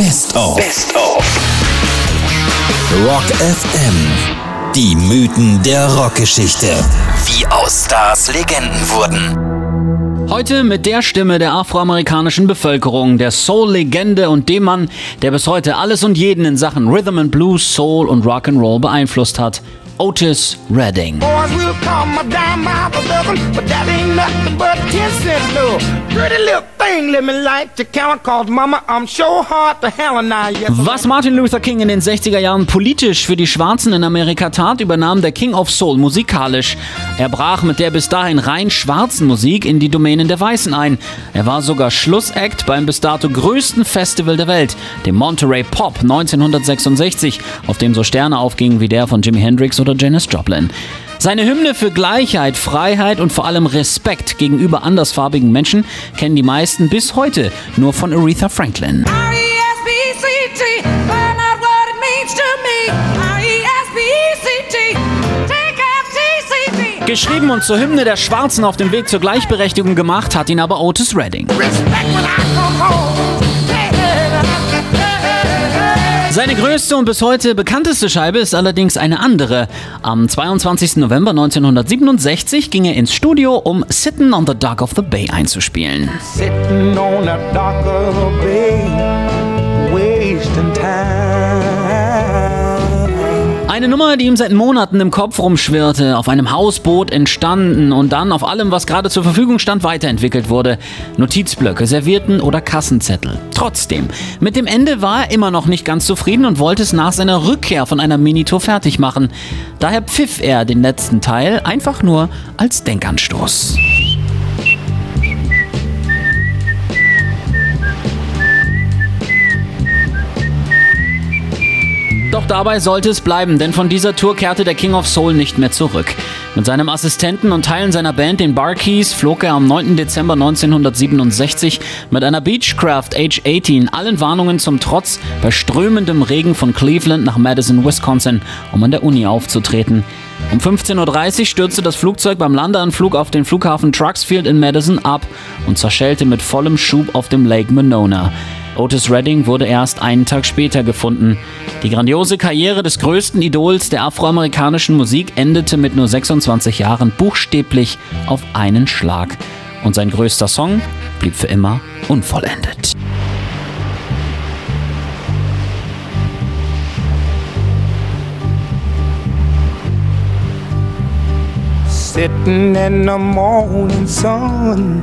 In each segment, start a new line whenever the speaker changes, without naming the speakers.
Best of. Best of. Rock FM. Die Mythen der Rockgeschichte. Wie aus Stars Legenden wurden.
Heute mit der Stimme der afroamerikanischen Bevölkerung, der Soul-Legende und dem Mann, der bis heute alles und jeden in Sachen Rhythm and Blues, Soul und Rock'n'Roll beeinflusst hat. Otis Redding. Boys will come a dime by the dozen, but that ain't nothing but 10 cent love. Pretty little thing, let me like to count, cause mama, I'm sure hard to hell and I. Was Martin Luther King in den 60er Jahren politisch für die Schwarzen in Amerika tat, übernahm der King of Soul musikalisch. Er brach mit der bis dahin rein schwarzen Musik in die Domänen der Weißen ein. Er war sogar Schlussact beim bis dato größten Festival der Welt, dem Monterey Pop 1966, auf dem so Sterne aufgingen wie der von Jimi Hendrix oder oder Janis Joplin. Seine Hymne für Gleichheit, Freiheit und vor allem Respekt gegenüber andersfarbigen Menschen kennen die meisten bis heute nur von Aretha Franklin. Geschrieben und zur Hymne der Schwarzen auf dem Weg zur Gleichberechtigung gemacht, hat ihn aber Otis Redding. Seine größte und bis heute bekannteste Scheibe ist allerdings eine andere. Am 22. November 1967 ging er ins Studio, um Sitting on the Dock of the Bay einzuspielen. Sitting on the dock of the bay, Eine Nummer, die ihm seit Monaten im Kopf rumschwirrte, auf einem Hausboot entstanden und dann auf allem, was gerade zur Verfügung stand, weiterentwickelt wurde. Notizblöcke, Servierten oder Kassenzettel. Trotzdem, mit dem Ende war er immer noch nicht ganz zufrieden und wollte es nach seiner Rückkehr von einer Minitour fertig machen. Daher pfiff er den letzten Teil einfach nur als Denkanstoß. Doch dabei sollte es bleiben, denn von dieser Tour kehrte der King of Soul nicht mehr zurück. Mit seinem Assistenten und Teilen seiner Band, den Barkeys, flog er am 9. Dezember 1967 mit einer Beechcraft H-18 allen Warnungen zum Trotz bei strömendem Regen von Cleveland nach Madison, Wisconsin, um an der Uni aufzutreten. Um 15.30 Uhr stürzte das Flugzeug beim Landeanflug auf den Flughafen Truxfield in Madison ab und zerschellte mit vollem Schub auf dem Lake Monona. Otis Redding wurde erst einen Tag später gefunden. Die grandiose Karriere des größten Idols der afroamerikanischen Musik endete mit nur 26 Jahren buchstäblich auf einen Schlag. Und sein größter Song blieb für immer unvollendet. Sitting in the morning sun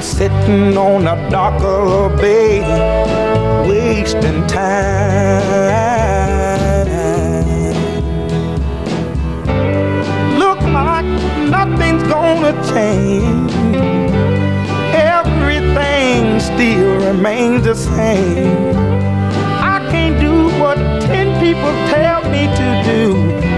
Sitting on a darker bay, wasting time. Look like nothing's gonna change. Everything still remains the same. I can't do what ten people tell me to do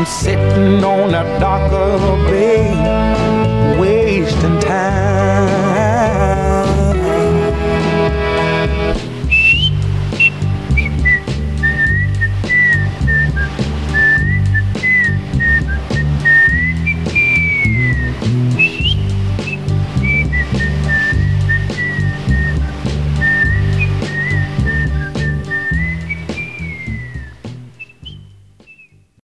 I'm sitting on a dock of a bay, wasting time.